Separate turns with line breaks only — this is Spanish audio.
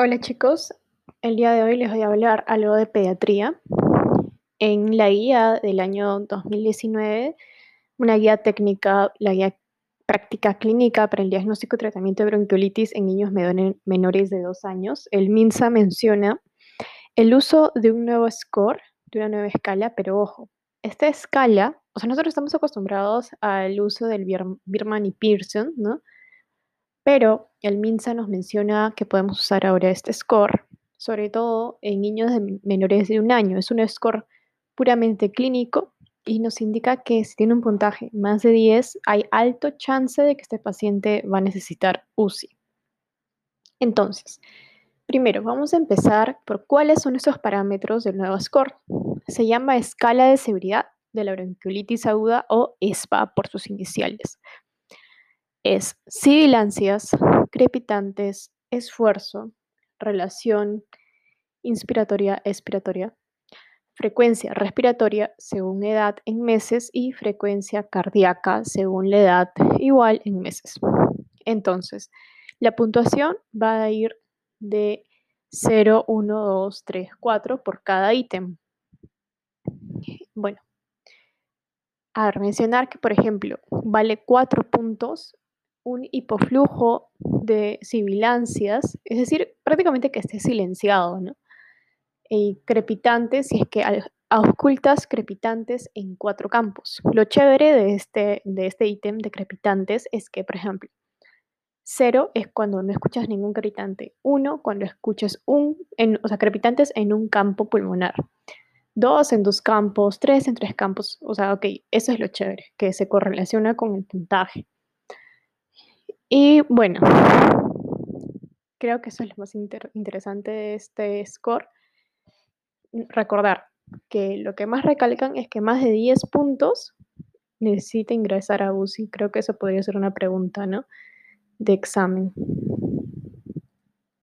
Hola chicos, el día de hoy les voy a hablar algo de pediatría. En la guía del año 2019, una guía técnica, la guía práctica clínica para el diagnóstico y tratamiento de bronquiolitis en niños menores de dos años, el MINSA menciona el uso de un nuevo score, de una nueva escala, pero ojo, esta escala, o sea, nosotros estamos acostumbrados al uso del Birman y Pearson, ¿no? Pero el MINSA nos menciona que podemos usar ahora este score, sobre todo en niños menores de un año. Es un score puramente clínico y nos indica que si tiene un puntaje más de 10, hay alto chance de que este paciente va a necesitar UCI. Entonces, primero vamos a empezar por cuáles son esos parámetros del nuevo score. Se llama escala de severidad de la bronquiolitis aguda o ESPA por sus iniciales es sibilancias, crepitantes, esfuerzo, relación inspiratoria-expiratoria, frecuencia respiratoria según edad en meses y frecuencia cardíaca según la edad igual en meses. Entonces, la puntuación va a ir de 0, 1, 2, 3, 4 por cada ítem. Bueno, a ver, mencionar que, por ejemplo, vale 4 puntos un hipoflujo de sibilancias, es decir, prácticamente que esté silenciado, ¿no? Y crepitantes, si es que auscultas crepitantes en cuatro campos. Lo chévere de este, de este ítem de crepitantes es que, por ejemplo, cero es cuando no escuchas ningún crepitante. Uno, cuando escuchas un, o sea, crepitantes en un campo pulmonar. Dos en dos campos, tres en tres campos. O sea, ok, eso es lo chévere, que se correlaciona con el puntaje. Y bueno, creo que eso es lo más interesante de este score. Recordar que lo que más recalcan es que más de 10 puntos necesita ingresar a UCI. Creo que eso podría ser una pregunta, ¿no? De examen.